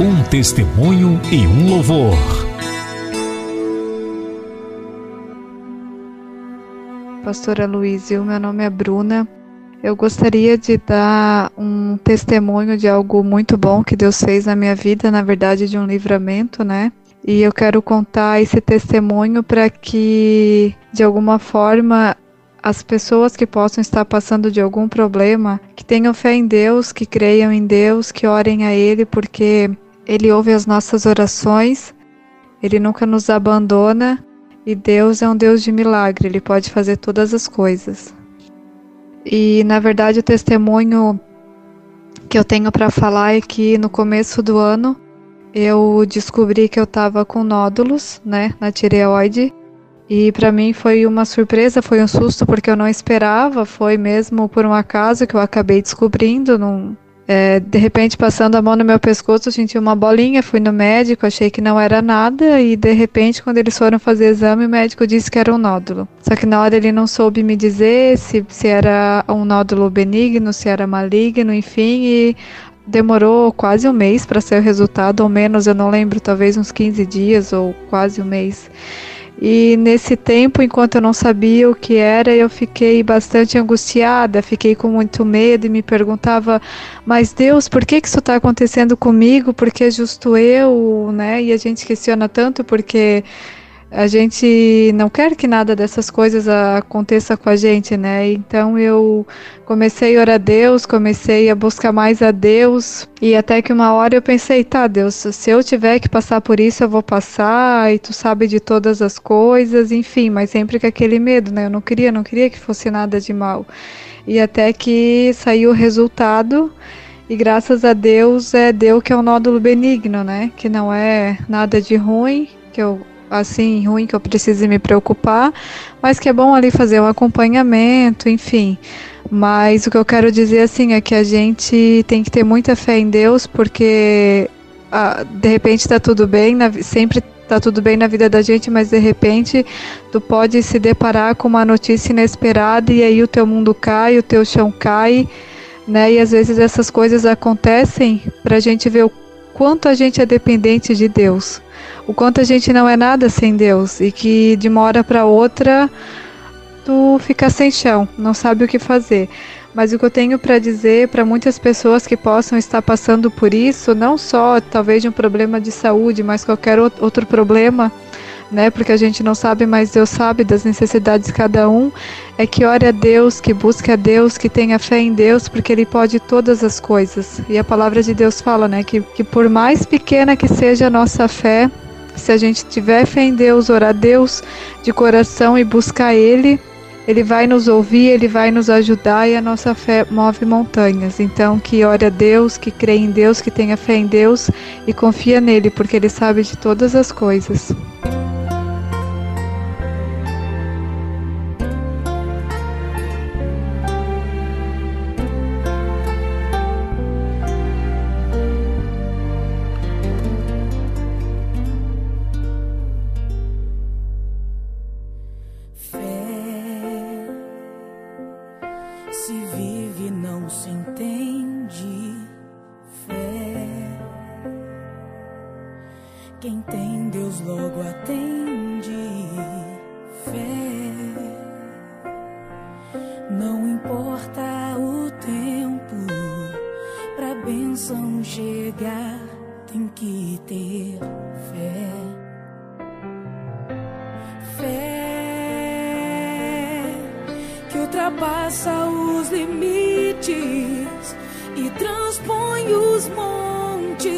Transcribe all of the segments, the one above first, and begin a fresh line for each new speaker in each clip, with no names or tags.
Um testemunho e um louvor.
Pastora Luiz, o meu nome é Bruna. Eu gostaria de dar um testemunho de algo muito bom que Deus fez na minha vida, na verdade, de um livramento, né? E eu quero contar esse testemunho para que, de alguma forma, as pessoas que possam estar passando de algum problema, que tenham fé em Deus, que creiam em Deus, que orem a Ele, porque Ele ouve as nossas orações, Ele nunca nos abandona e Deus é um Deus de milagre, Ele pode fazer todas as coisas. E na verdade o testemunho que eu tenho para falar é que no começo do ano eu descobri que eu estava com nódulos, né, na tireoide. E para mim foi uma surpresa, foi um susto porque eu não esperava, foi mesmo por um acaso que eu acabei descobrindo, num, é, de repente, passando a mão no meu pescoço, eu senti uma bolinha, fui no médico, achei que não era nada, e de repente, quando eles foram fazer exame, o médico disse que era um nódulo. Só que na hora ele não soube me dizer se, se era um nódulo benigno, se era maligno, enfim, e demorou quase um mês para ser o resultado, ou menos, eu não lembro, talvez uns 15 dias ou quase um mês. E nesse tempo, enquanto eu não sabia o que era, eu fiquei bastante angustiada, fiquei com muito medo e me perguntava: Mas Deus, por que, que isso está acontecendo comigo? Porque justo eu, né? E a gente questiona tanto porque a gente não quer que nada dessas coisas aconteça com a gente, né? Então eu comecei a orar a Deus, comecei a buscar mais a Deus e até que uma hora eu pensei, tá, Deus, se eu tiver que passar por isso, eu vou passar e tu sabe de todas as coisas, enfim, mas sempre com aquele medo, né? Eu não queria, não queria que fosse nada de mal. E até que saiu o resultado e graças a Deus é deu que é um nódulo benigno, né? Que não é nada de ruim, que eu assim ruim que eu precise me preocupar, mas que é bom ali fazer um acompanhamento, enfim. Mas o que eu quero dizer assim é que a gente tem que ter muita fé em Deus, porque ah, de repente está tudo bem, na, sempre está tudo bem na vida da gente, mas de repente tu pode se deparar com uma notícia inesperada e aí o teu mundo cai, o teu chão cai, né? E às vezes essas coisas acontecem para a gente ver o quanto a gente é dependente de Deus o quanto a gente não é nada sem Deus e que de uma hora para outra tu fica sem chão, não sabe o que fazer. Mas o que eu tenho para dizer para muitas pessoas que possam estar passando por isso, não só talvez de um problema de saúde, mas qualquer outro problema, né? Porque a gente não sabe, mas Deus sabe das necessidades de cada um, é que ore a Deus, que busque a Deus, que tenha fé em Deus, porque Ele pode todas as coisas. E a palavra de Deus fala, né? Que, que por mais pequena que seja a nossa fé, se a gente tiver fé em Deus, orar a Deus de coração e buscar Ele, Ele vai nos ouvir, Ele vai nos ajudar e a nossa fé move montanhas. Então, que ore a Deus, que crê em Deus, que tenha fé em Deus e confia nele, porque Ele sabe de todas as coisas.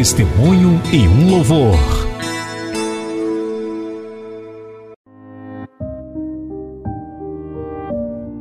testemunho e um louvor.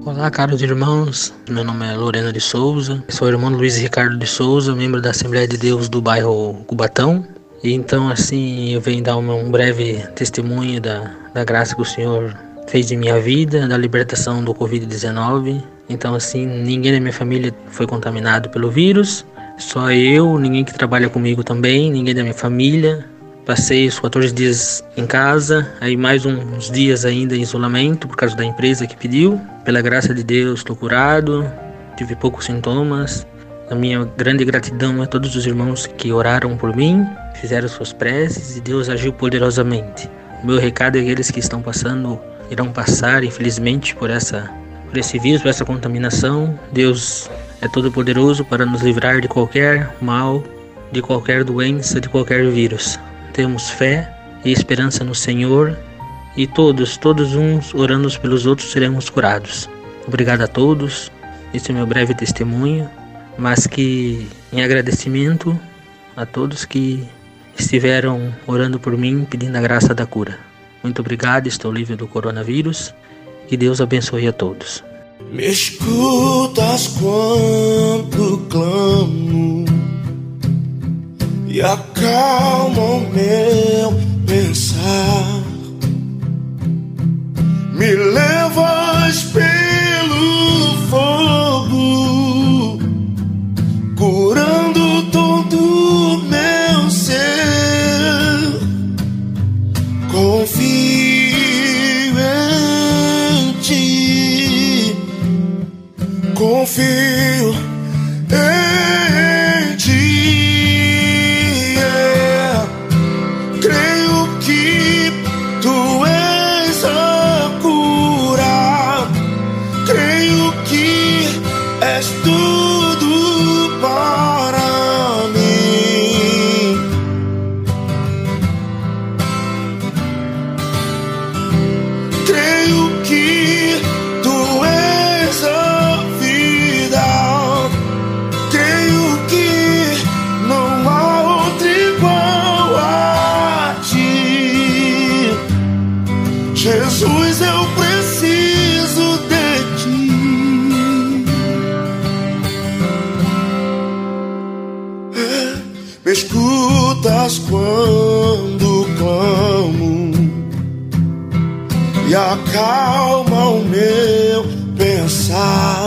Olá, caros irmãos. Meu nome é Lorena de Souza. Sou irmão Luiz Ricardo de Souza, membro da Assembleia de Deus do bairro Cubatão. E então, assim, eu venho dar um breve testemunho da, da graça que o Senhor fez em minha vida, da libertação do Covid-19. Então, assim, ninguém da minha família foi contaminado pelo vírus. Só eu, ninguém que trabalha comigo também, ninguém da minha família. Passei os 14 dias em casa, aí mais uns dias ainda em isolamento por causa da empresa que pediu. Pela graça de Deus, estou curado, tive poucos sintomas. A minha grande gratidão a todos os irmãos que oraram por mim, fizeram suas preces e Deus agiu poderosamente. O meu recado é aqueles que estão passando, irão passar, infelizmente, por essa por esse vírus, por essa contaminação. Deus é todo-poderoso para nos livrar de qualquer mal, de qualquer doença, de qualquer vírus. Temos fé e esperança no Senhor e todos, todos uns orando pelos outros seremos curados. Obrigado a todos. Esse é meu breve testemunho, mas que em agradecimento a todos que estiveram orando por mim, pedindo a graça da cura. Muito obrigado, estou livre do coronavírus. Que Deus abençoe a todos.
Me escutas quando clamo e acalma o meu pensar. Me levas pelo fogo, feel acalma o meu pensar,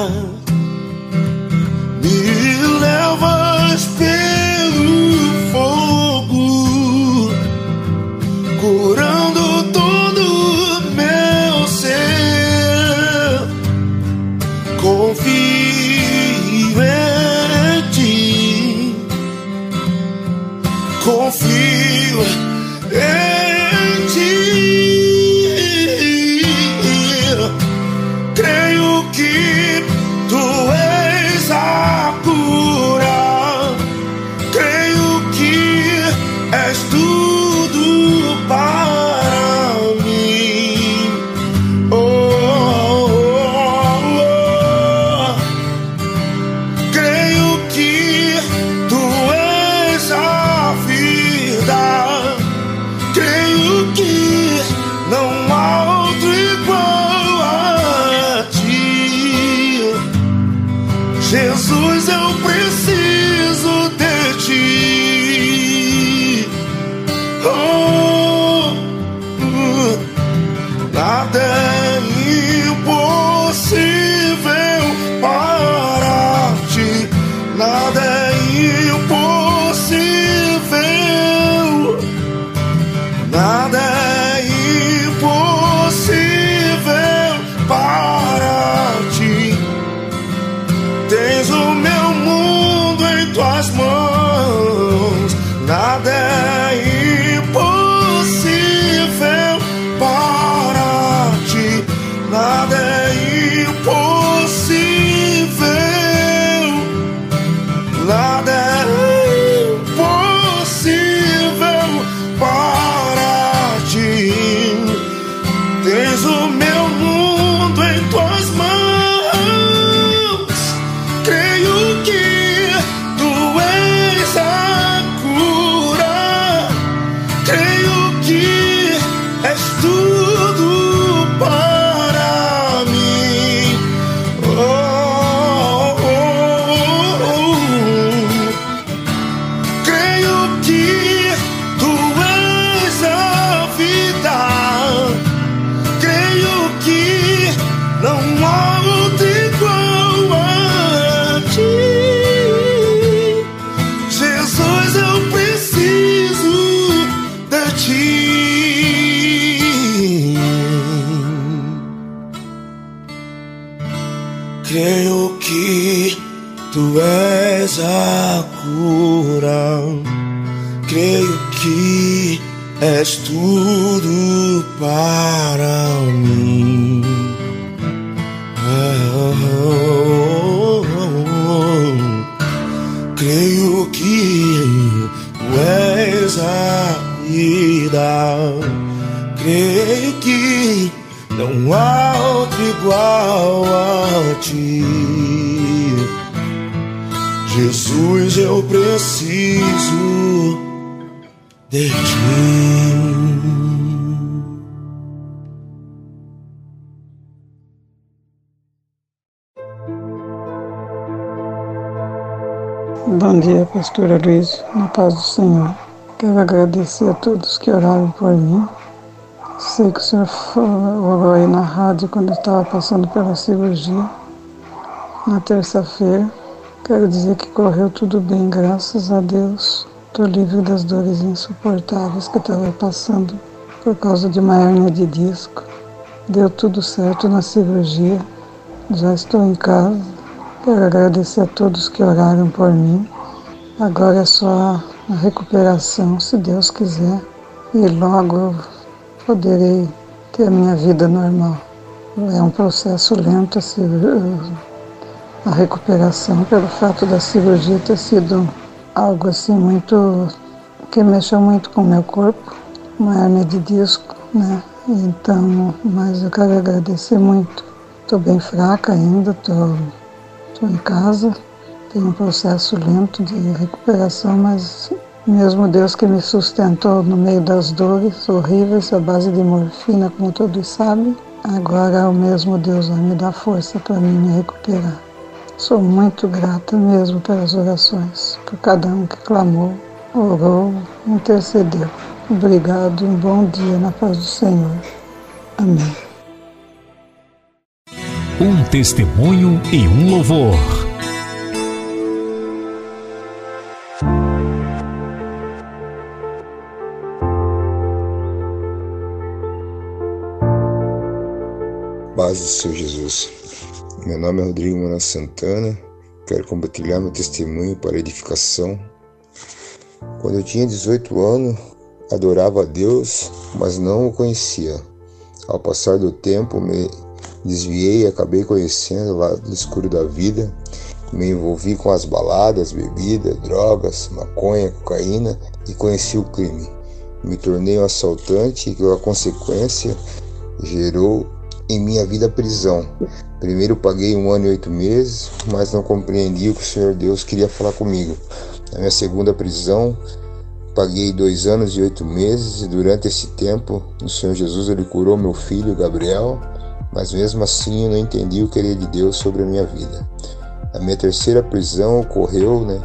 paz do Senhor. Quero agradecer a todos que oraram por mim. Sei que o senhor orou aí na rádio quando eu estava passando pela cirurgia, na terça-feira. Quero dizer que correu tudo bem, graças a Deus. Estou livre das dores insuportáveis que eu estava passando por causa de uma hérnia de disco. Deu tudo certo na cirurgia. Já estou em casa. Quero agradecer a todos que oraram por mim. Agora é só a recuperação, se Deus quiser. E logo eu poderei ter a minha vida normal. É um processo lento a, recuperação, pelo fato da cirurgia ter sido algo assim muito. que mexeu muito com o meu corpo, uma hernia de disco, né? Então, mas eu quero agradecer muito. Estou bem fraca ainda, Estou em casa, tenho um processo lento de recuperação, mas mesmo Deus que me sustentou no meio das dores horríveis, à base de morfina, como todos sabem, agora é o mesmo Deus vai me dar força para mim me recuperar. Sou muito grata mesmo pelas orações, por cada um que clamou, orou, intercedeu. Obrigado, um bom dia na paz do Senhor. Amém.
Um testemunho e um louvor.
Paz do Senhor Jesus. Meu nome é Rodrigo Mona Santana. Quero compartilhar meu testemunho para edificação. Quando eu tinha 18 anos, adorava a Deus, mas não o conhecia. Ao passar do tempo, me desviei e acabei conhecendo lá do escuro da vida. Me envolvi com as baladas, bebidas, drogas, maconha, cocaína e conheci o crime. Me tornei um assaltante e a consequência gerou em minha vida prisão. Primeiro paguei um ano e oito meses, mas não compreendi o que o Senhor Deus queria falar comigo. Na minha segunda prisão, paguei dois anos e oito meses, e durante esse tempo, o Senhor Jesus ele curou meu filho Gabriel, mas mesmo assim eu não entendi o querer de Deus sobre a minha vida. Na minha terceira prisão ocorreu né,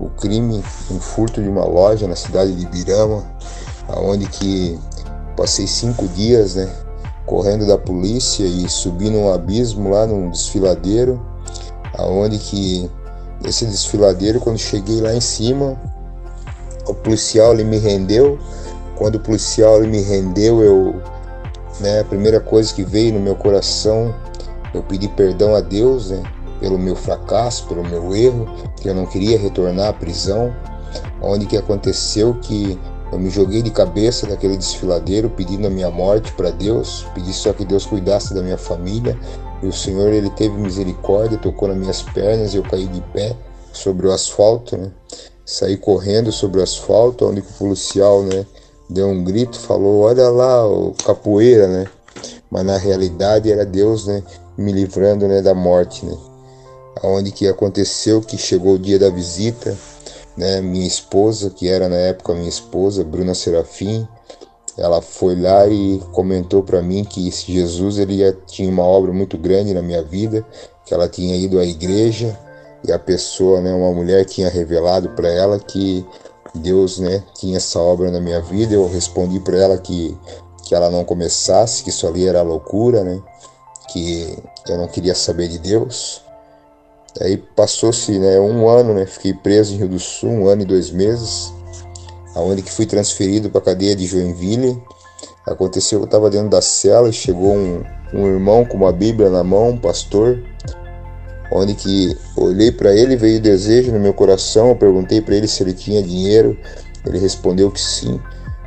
o crime, um furto de uma loja na cidade de Birama, aonde que passei cinco dias né, correndo da polícia e subi num abismo lá num desfiladeiro, aonde que esse desfiladeiro quando cheguei lá em cima, o policial ele me rendeu. Quando o policial ele me rendeu, eu né, a primeira coisa que veio no meu coração, eu pedi perdão a Deus, né, pelo meu fracasso, pelo meu erro, que eu não queria retornar à prisão, onde que aconteceu que eu me joguei de cabeça naquele desfiladeiro, pedindo a minha morte para Deus, pedi só que Deus cuidasse da minha família. E o Senhor, ele teve misericórdia, tocou nas minhas pernas e eu caí de pé sobre o asfalto, né? Saí correndo sobre o asfalto, onde o policial, né, deu um grito, falou: "Olha lá, o capoeira", né? Mas na realidade era Deus, né, me livrando, né, da morte, né? Aonde que aconteceu que chegou o dia da visita, né, minha esposa, que era na época minha esposa, Bruna Serafim, ela foi lá e comentou para mim que Jesus ele tinha uma obra muito grande na minha vida, que ela tinha ido à igreja e a pessoa, né, uma mulher tinha revelado para ela que Deus, né, tinha essa obra na minha vida. Eu respondi para ela que que ela não começasse, que isso ali era loucura, né? Que eu não queria saber de Deus. Aí passou-se né, um ano, né, fiquei preso em Rio do Sul, um ano e dois meses, aonde que fui transferido para a cadeia de Joinville. Aconteceu que eu estava dentro da cela e chegou um, um irmão com uma Bíblia na mão, um pastor, onde que olhei para ele, veio desejo no meu coração, eu perguntei para ele se ele tinha dinheiro, ele respondeu que sim.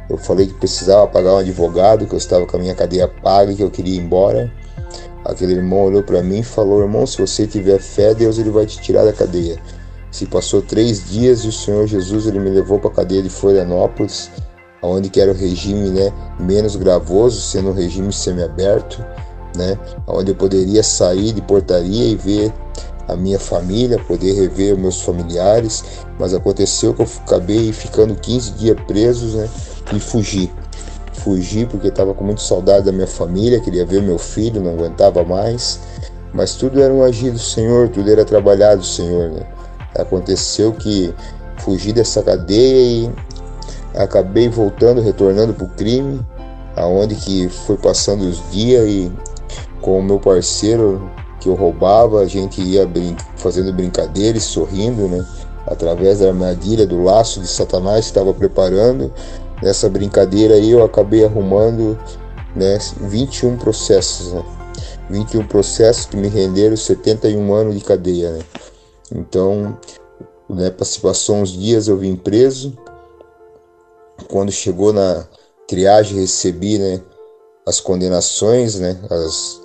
Eu falei que precisava pagar um advogado, que eu estava com a minha cadeia paga e que eu queria ir embora. Aquele irmão olhou para mim e falou: Irmão, se você tiver fé, Deus ele vai te tirar da cadeia. Se passou três dias e o Senhor Jesus ele me levou para a cadeia de Florianópolis, onde que era o regime né, menos gravoso, sendo um regime semiaberto, né, onde eu poderia sair de portaria e ver a minha família, poder rever meus familiares, mas aconteceu que eu acabei ficando 15 dias presos né, e fugi fugi porque estava com muito saudade da minha família, queria ver meu filho, não aguentava mais. Mas tudo era um agir do Senhor, tudo era trabalhado do Senhor. Né? Aconteceu que fugi dessa cadeia e acabei voltando, retornando para o crime, aonde que foi passando os dias e com o meu parceiro que eu roubava, a gente ia brin fazendo brincadeiras, sorrindo, né? Através da armadilha, do laço de Satanás que estava preparando, Nessa brincadeira aí eu acabei arrumando né, 21 processos, né? 21 processos que me renderam 71 anos de cadeia, né? Então, né, passou uns dias eu vim preso. Quando chegou na triagem recebi, né, as condenações, né, as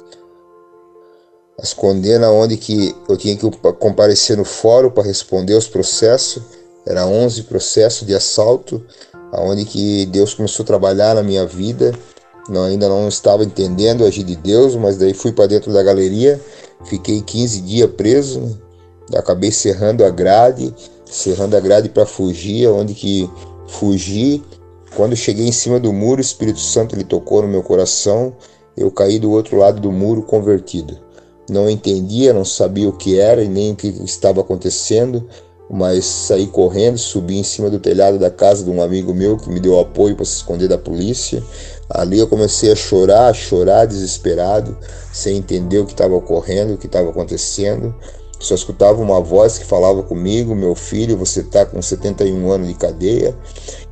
as condenas onde que eu tinha que comparecer no fórum para responder os processos. Era 11 processos de assalto aonde que Deus começou a trabalhar na minha vida. Não, ainda não estava entendendo o agir de Deus, mas daí fui para dentro da galeria, fiquei 15 dias preso, acabei cerrando a grade, cerrando a grade para fugir, onde que fugi. Quando cheguei em cima do muro, o Espírito Santo ele tocou no meu coração, eu caí do outro lado do muro convertido. Não entendia, não sabia o que era e nem o que estava acontecendo, mas saí correndo, subi em cima do telhado da casa de um amigo meu que me deu apoio para se esconder da polícia. Ali eu comecei a chorar, a chorar desesperado, sem entender o que estava ocorrendo, o que estava acontecendo. Só escutava uma voz que falava comigo: Meu filho, você está com 71 anos de cadeia,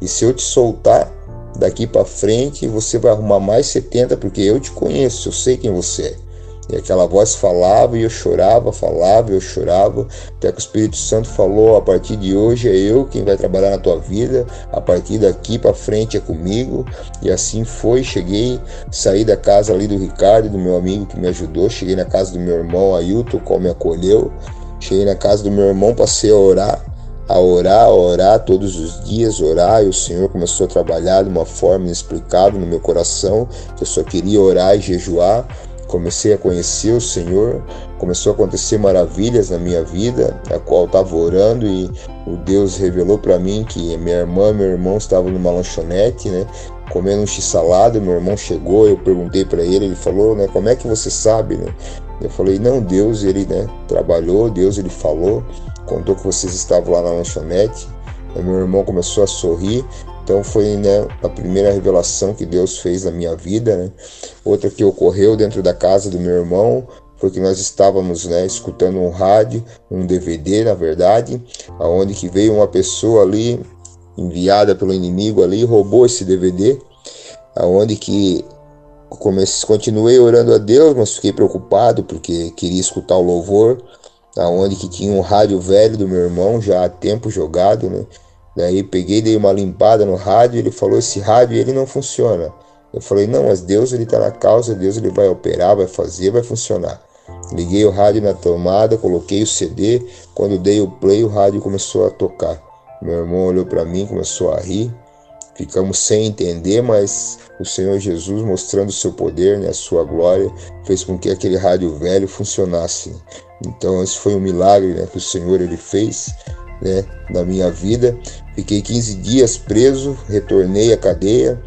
e se eu te soltar daqui para frente, você vai arrumar mais 70, porque eu te conheço, eu sei quem você é. E aquela voz falava e eu chorava, falava e eu chorava, até que o Espírito Santo falou: a partir de hoje é eu quem vai trabalhar na tua vida, a partir daqui para frente é comigo. E assim foi. Cheguei, saí da casa ali do Ricardo, do meu amigo que me ajudou, cheguei na casa do meu irmão Ailton, qual me acolheu. Cheguei na casa do meu irmão, passei a orar, a orar, a orar todos os dias, orar, e o Senhor começou a trabalhar de uma forma inexplicável no meu coração, que eu só queria orar e jejuar comecei a conhecer o Senhor, começou a acontecer maravilhas na minha vida, a qual estava orando e o Deus revelou para mim que minha irmã e meu irmão estavam numa lanchonete, né, comendo um x-salada, meu irmão chegou, eu perguntei para ele, ele falou, né, como é que você sabe, né? Eu falei, não, Deus, ele, né, trabalhou, Deus, ele falou, contou que vocês estavam lá na lanchonete, meu irmão começou a sorrir então foi né, a primeira revelação que Deus fez na minha vida. Né? Outra que ocorreu dentro da casa do meu irmão foi que nós estávamos né, escutando um rádio, um DVD na verdade, aonde que veio uma pessoa ali enviada pelo inimigo ali roubou esse DVD, aonde que comecei, continuei orando a Deus, mas fiquei preocupado porque queria escutar o louvor, aonde que tinha um rádio velho do meu irmão já há tempo jogado, né? Daí peguei, dei uma limpada no rádio, ele falou, esse rádio ele não funciona. Eu falei, não, mas Deus ele tá na causa, Deus ele vai operar, vai fazer, vai funcionar. Liguei o rádio na tomada, coloquei o CD, quando dei o play o rádio começou a tocar. Meu irmão olhou para mim, começou a rir. Ficamos sem entender, mas o Senhor Jesus, mostrando o seu poder, né, a sua glória, fez com que aquele rádio velho funcionasse. Então esse foi um milagre né, que o Senhor ele fez né, na minha vida. Fiquei 15 dias preso, retornei à cadeia.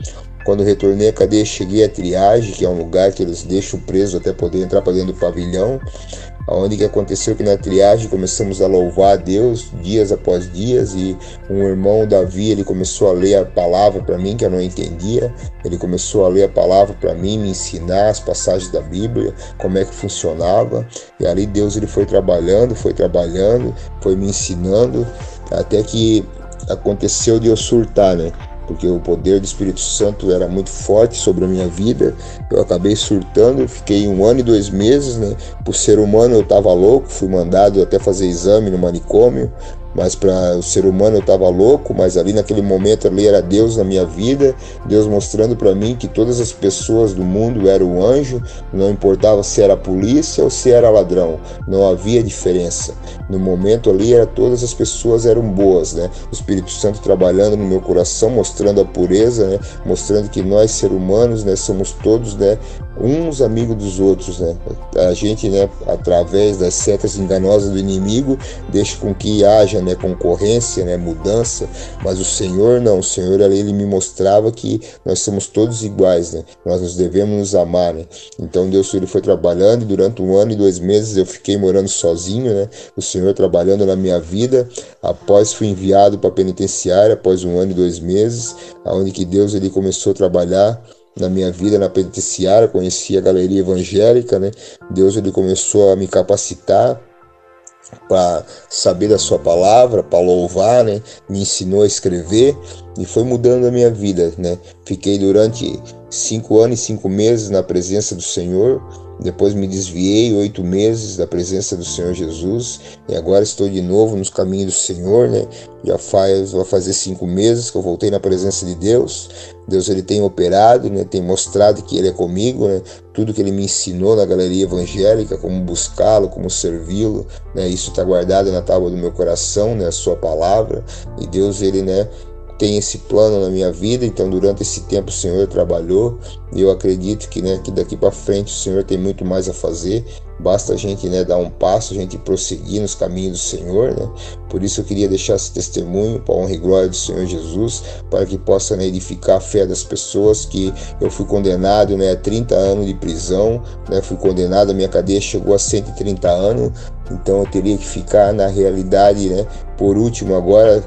Quando retornei à cadeia, cheguei à triagem, que é um lugar que eles deixam preso até poder entrar para dentro do pavilhão. Aonde que aconteceu que na triagem começamos a louvar a Deus dias após dias e um irmão Davi ele começou a ler a palavra para mim que eu não entendia. Ele começou a ler a palavra para mim me ensinar as passagens da Bíblia como é que funcionava. E ali Deus ele foi trabalhando foi trabalhando foi me ensinando até que aconteceu de eu surtar né porque o poder do Espírito Santo era muito forte sobre a minha vida. Eu acabei surtando, fiquei um ano e dois meses, né? Por ser humano eu estava louco, fui mandado até fazer exame no manicômio, mas para o ser humano eu estava louco, mas ali naquele momento ali era Deus na minha vida, Deus mostrando para mim que todas as pessoas do mundo eram anjo, não importava se era polícia ou se era ladrão, não havia diferença. No momento ali era todas as pessoas eram boas, né? O Espírito Santo trabalhando no meu coração, mostrando a pureza, né? Mostrando que nós seres humanos, né, somos todos, né, uns amigos dos outros, né? A gente, né, através das setas enganosas do inimigo, deixa com que haja, né, concorrência, né, mudança, mas o Senhor não, o Senhor ali ele me mostrava que nós somos todos iguais, né? Nós nos devemos nos amar, né? Então Deus ele foi trabalhando e durante um ano e dois meses eu fiquei morando sozinho, né? O Senhor trabalhando na minha vida. Após fui enviado para a penitenciária após um ano e dois meses, aonde que Deus ele começou a trabalhar na minha vida na penitenciária, conheci a galeria evangélica, né? Deus ele começou a me capacitar para saber da sua palavra, para louvar, né? Me ensinou a escrever e foi mudando a minha vida, né? Fiquei durante cinco anos e cinco meses na presença do Senhor, depois me desviei oito meses da presença do Senhor Jesus e agora estou de novo nos caminhos do Senhor, né? Já faz, vai fazer cinco meses que eu voltei na presença de Deus. Deus ele tem operado, né? Tem mostrado que Ele é comigo, né? Tudo que Ele me ensinou na galeria evangélica, como buscá-lo, como servi-lo, né? Isso está guardado na tábua do meu coração, né? A Sua palavra e Deus ele, né? Tem esse plano na minha vida, então durante esse tempo o Senhor trabalhou e eu acredito que, né, que daqui para frente o Senhor tem muito mais a fazer basta a gente né, dar um passo, a gente prosseguir nos caminhos do Senhor. Né? Por isso eu queria deixar esse testemunho para a honra e glória do Senhor Jesus, para que possa né, edificar a fé das pessoas que eu fui condenado né, a 30 anos de prisão, né, fui condenado, a minha cadeia chegou a 130 anos, então eu teria que ficar na realidade, né, por último agora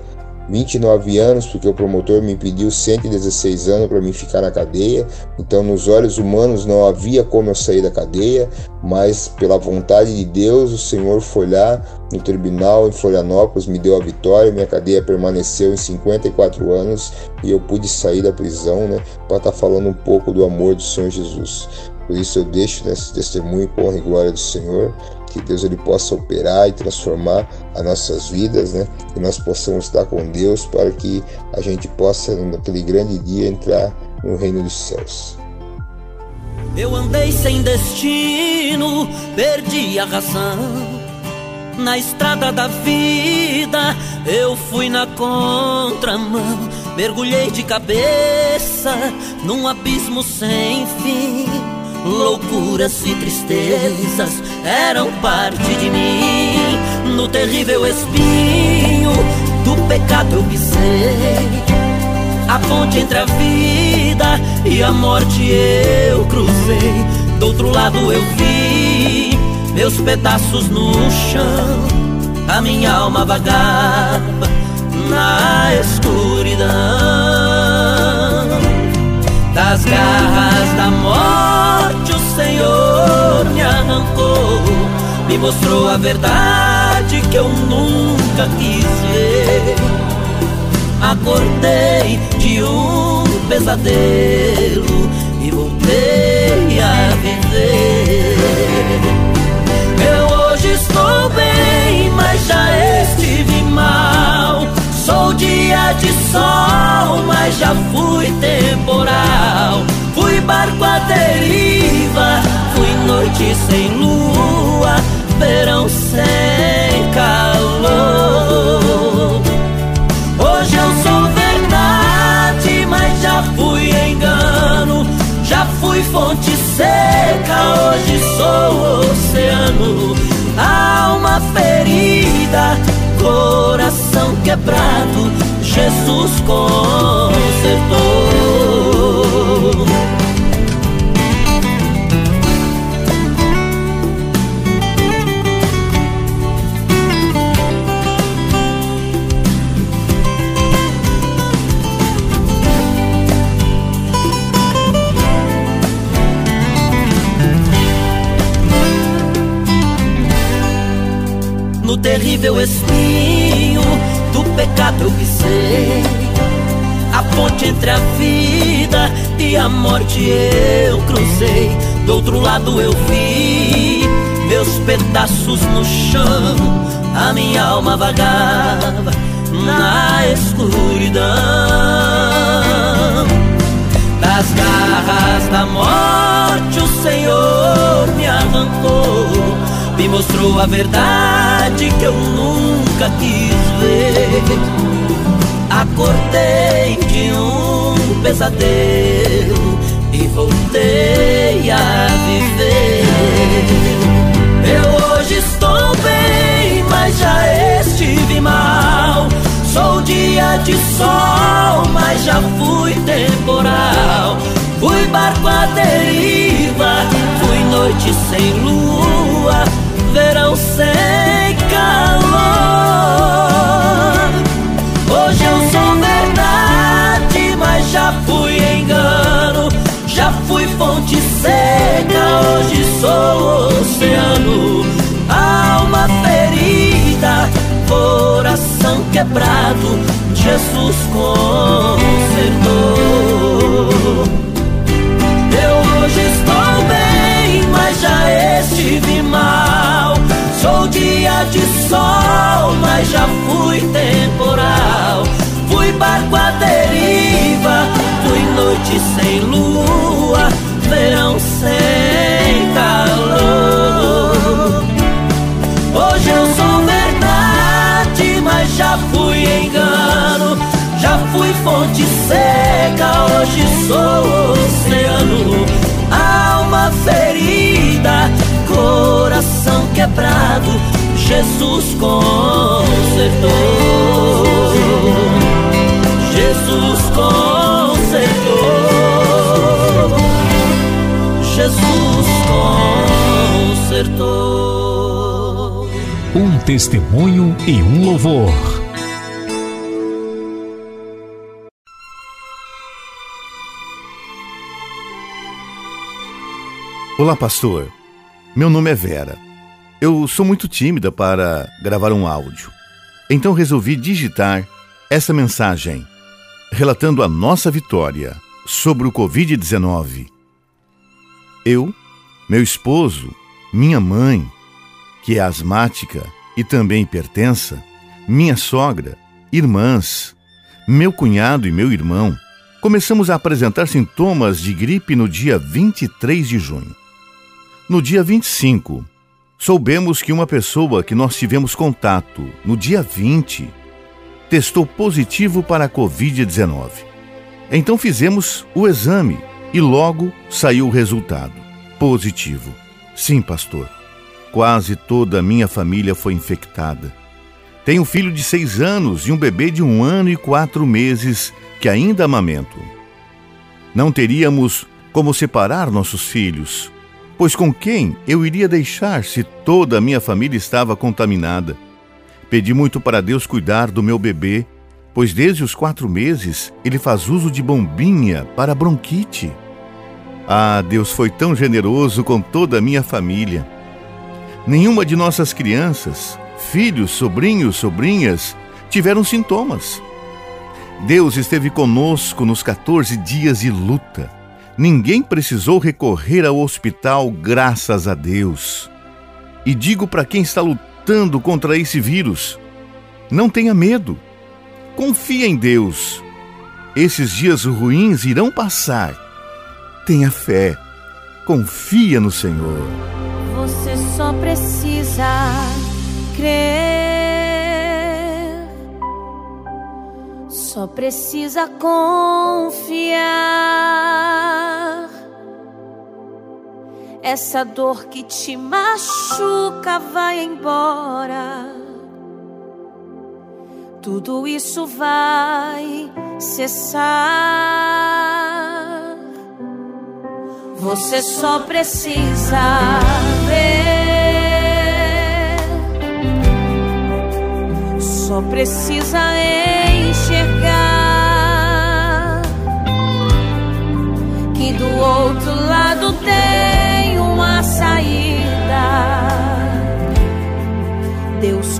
29 anos, porque o promotor me pediu 116 anos para mim ficar na cadeia. Então, nos olhos humanos não havia como eu sair da cadeia, mas pela vontade de Deus, o Senhor foi lá no tribunal em Florianópolis, me deu a vitória. Minha cadeia permaneceu em 54 anos e eu pude sair da prisão, né, para estar tá falando um pouco do amor do Senhor Jesus. Por isso eu deixo nesse testemunho com honra e glória do Senhor que Deus ele possa operar e transformar as nossas vidas, né? Que nós possamos estar com Deus para que a gente possa naquele grande dia entrar no reino dos céus.
Eu andei sem destino, perdi a razão. Na estrada da vida, eu fui na contramão. Mergulhei de cabeça num abismo sem fim Loucuras e tristezas eram parte de mim. No terrível espinho do pecado eu pisei. A ponte entre a vida e a morte eu cruzei. Do outro lado eu vi meus pedaços no chão. A minha alma vagava na escuridão das garras da morte o Senhor me arrancou, me mostrou a verdade que eu nunca quis ver. Acordei de um pesadelo e voltei a viver. Eu hoje estou bem, mas já estive mal. Sou dia de sol, mas já fui temporal. Barco à deriva, fui noite sem lua, verão sem calor. Hoje eu sou verdade, mas já fui engano. Já fui fonte seca, hoje sou oceano. Alma ferida coração quebrado, Jesus consertou. Terrível espinho do pecado eu pisei. A ponte entre a vida e a morte eu cruzei. Do outro lado eu vi meus pedaços no chão. A minha alma vagava na escuridão. Me mostrou a verdade que eu nunca quis ver. Acordei de um pesadelo e voltei a viver. Eu hoje estou bem, mas já estive mal. Sou dia de sol, mas já fui temporal. Fui barco à deriva, fui noite sem lua sem calor. Hoje eu sou verdade, mas já fui engano. Já fui fonte seca, hoje sou oceano. Alma ferida, coração quebrado, Jesus consertou. Dia de sol, mas já fui temporal. Fui barco à deriva, fui noite sem lua, verão sem calor. Hoje eu sou verdade, mas já fui engano. Já fui fonte seca, hoje sou oceano. Alma ferida, coração quebrado, Jesus consertou. Jesus consertou. Jesus consertou.
Um testemunho e um louvor.
Olá, pastor. Meu nome é Vera. Eu sou muito tímida para gravar um áudio. Então resolvi digitar essa mensagem relatando a nossa vitória sobre o Covid-19. Eu, meu esposo, minha mãe, que é asmática e também hipertensa, minha sogra, irmãs, meu cunhado e meu irmão, começamos a apresentar sintomas de gripe no dia 23 de junho. No dia 25, soubemos que uma pessoa que nós tivemos contato no dia 20 testou positivo para a Covid-19. Então fizemos o exame e logo saiu o resultado: positivo. Sim, pastor. Quase toda a minha família foi infectada. Tenho um filho de seis anos e um bebê de um ano e quatro meses que ainda amamento. Não teríamos como separar nossos filhos Pois com quem eu iria deixar se toda a minha família estava contaminada? Pedi muito para Deus cuidar do meu bebê, pois desde os quatro meses ele faz uso de bombinha para bronquite. Ah, Deus foi tão generoso com toda a minha família. Nenhuma de nossas crianças, filhos, sobrinhos, sobrinhas, tiveram sintomas. Deus esteve conosco nos 14 dias de luta. Ninguém precisou recorrer ao hospital, graças a Deus. E digo para quem está lutando contra esse vírus: não tenha medo. Confia em Deus. Esses dias ruins irão passar. Tenha fé. Confia no Senhor.
Você só precisa crer. Só precisa confiar. Essa dor que te machuca vai embora. Tudo isso vai cessar. Você só precisa ver. Só precisa enxergar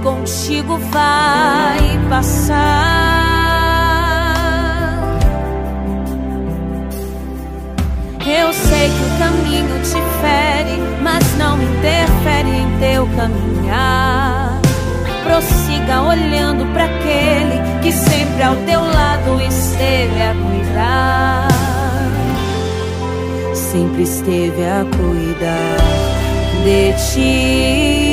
Contigo vai passar. Eu sei que o caminho te fere, mas não interfere em teu caminhar prossiga olhando para aquele que sempre ao teu lado esteve a cuidar. Sempre esteve a cuidar de ti.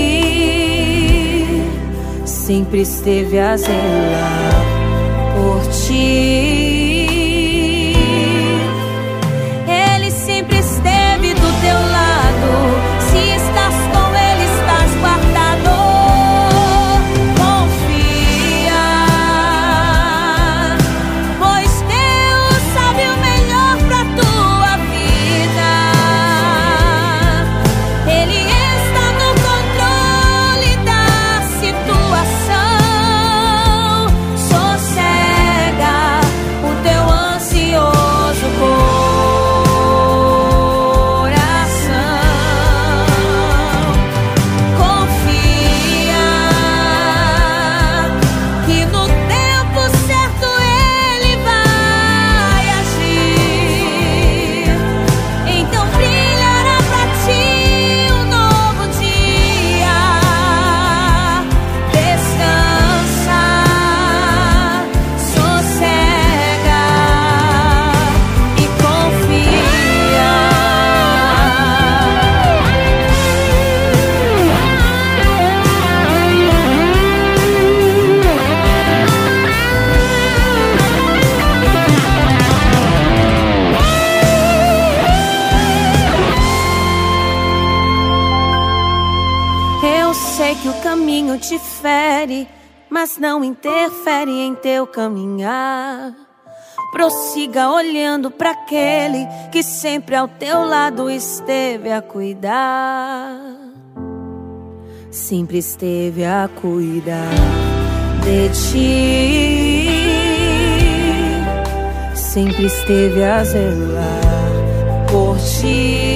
Sempre esteve a zelar por ti. Caminhar. Prossiga olhando para aquele que sempre ao teu lado esteve a cuidar. Sempre esteve a cuidar de ti. Sempre esteve a zelar por ti.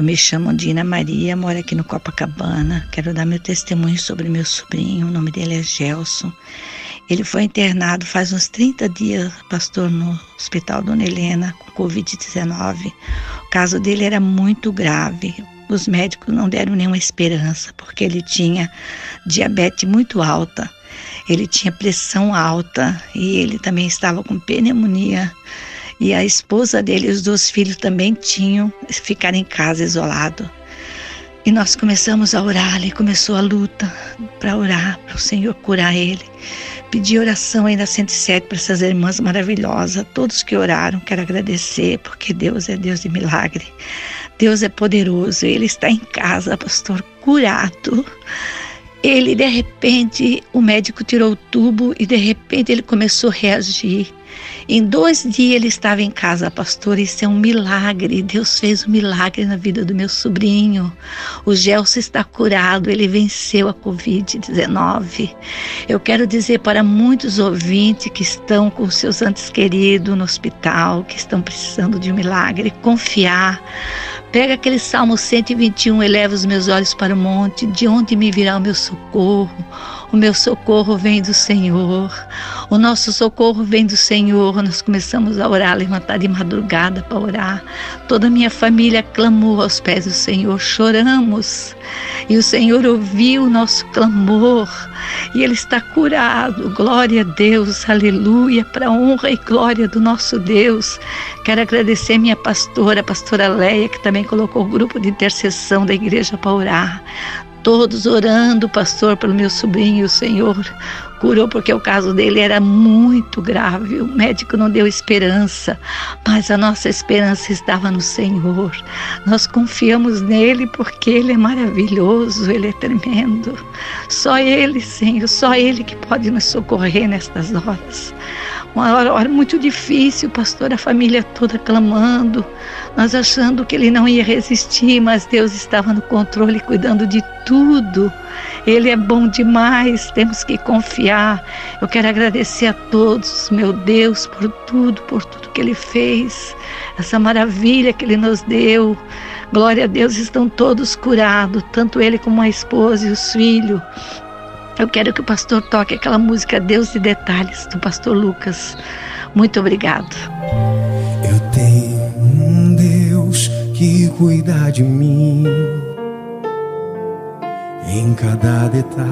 Eu me chamo Dina Maria, moro aqui no Copacabana. Quero dar meu testemunho sobre meu sobrinho. O nome dele é Gelson. Ele foi internado faz uns 30 dias, pastor, no Hospital Dona Helena, com Covid-19. O caso dele era muito grave. Os médicos não deram nenhuma esperança, porque ele tinha diabetes muito alta. Ele tinha pressão alta e ele também estava com pneumonia. E a esposa dele e os dois filhos também tinham, ficaram em casa isolado. E nós começamos a orar, ele começou a luta para orar, para o Senhor curar ele. Pedi oração aí na 107 para essas irmãs maravilhosas, todos que oraram, quero agradecer, porque Deus é Deus de milagre. Deus é poderoso, ele está em casa, pastor, curado. Ele, de repente, o médico tirou o tubo e de repente ele começou a reagir. Em dois dias ele estava em casa, pastor. Isso é um milagre. Deus fez um milagre na vida do meu sobrinho. O Gelson está curado, ele venceu a Covid-19. Eu quero dizer para muitos ouvintes que estão com seus antes queridos no hospital, que estão precisando de um milagre, confiar. Pega aquele Salmo 121, eleva os meus olhos para o monte, de onde me virá o meu socorro? O meu socorro vem do Senhor. O nosso socorro vem do Senhor. Nós começamos a orar, levantar de madrugada para orar. Toda a minha família clamou aos pés do Senhor. Choramos. E o Senhor ouviu o nosso clamor. E ele está curado. Glória a Deus. Aleluia. Para a honra e glória do nosso Deus. Quero agradecer minha pastora, a pastora Leia, que também colocou o grupo de intercessão da igreja para orar todos orando, pastor, pelo meu sobrinho, o Senhor curou porque o caso dele era muito grave. O médico não deu esperança, mas a nossa esperança estava no Senhor. Nós confiamos nele porque ele é maravilhoso, ele é tremendo. Só ele, Senhor, só ele que pode nos socorrer nestas horas. Uma hora, hora muito difícil, pastor, a família toda clamando, nós achando que ele não ia resistir, mas Deus estava no controle, cuidando de tudo. Ele é bom demais, temos que confiar. Eu quero agradecer a todos, meu Deus, por tudo, por tudo que Ele fez, essa maravilha que Ele nos deu. Glória a Deus, estão todos curados, tanto ele como a esposa e os filhos. Eu quero que o pastor toque aquela música Deus de Detalhes do pastor Lucas. Muito obrigado.
Eu tenho um Deus que cuida de mim em cada detalhe.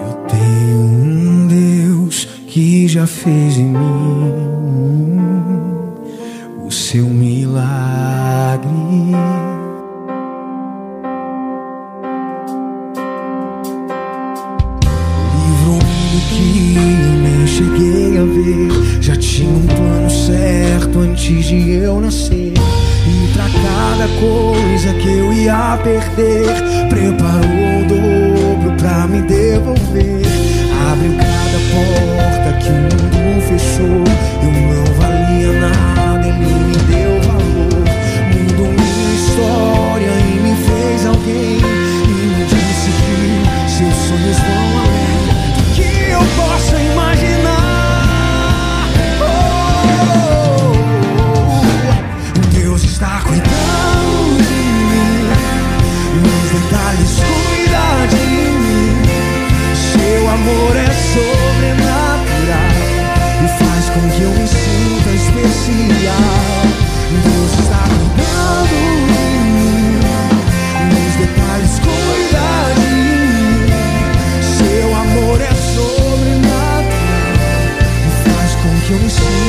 Eu tenho um Deus que já fez em mim o seu milagre. Livrou-me do que eu nem cheguei a ver. Já tinha um plano certo antes de eu nascer. E pra cada coisa que eu ia perder, preparou o dobro pra me devolver. Abriu cada porta que o mundo fechou. Eu não que eu me sinta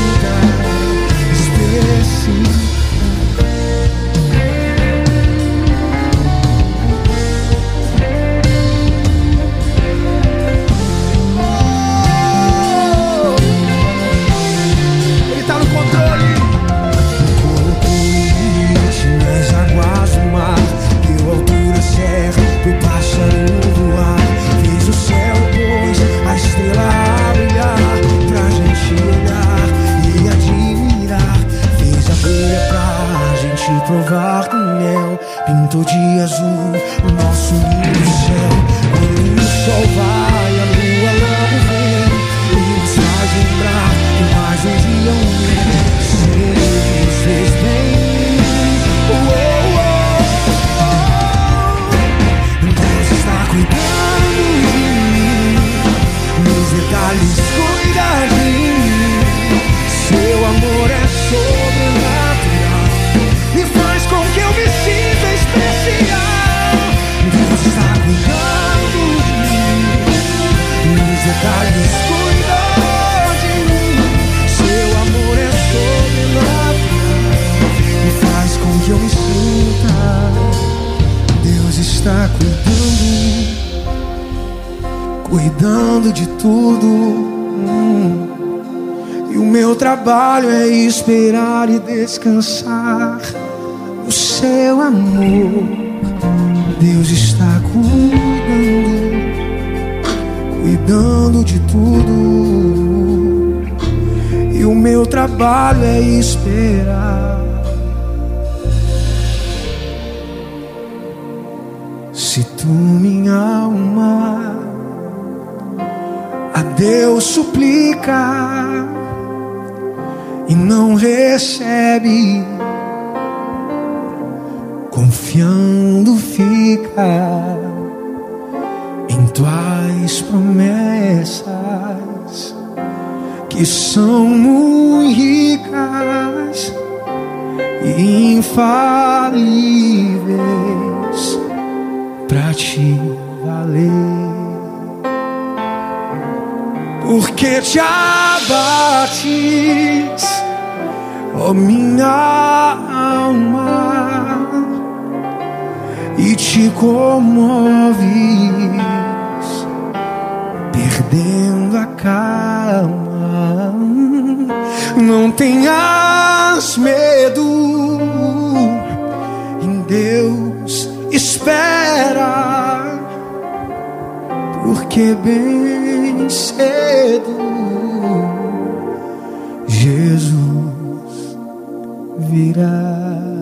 descansar no seu amor. Deus está cuidando, cuidando de tudo. E o meu trabalho é esperar. Se tu, minha alma, a Deus suplica e não recebe, confiando fica em tuas promessas que são muito ricas e infalíveis pra te valer. Porque te abates ó minha alma, e te comoves, perdendo a calma. Não tenhas medo, em Deus espera, porque bem cedo Jesus virá.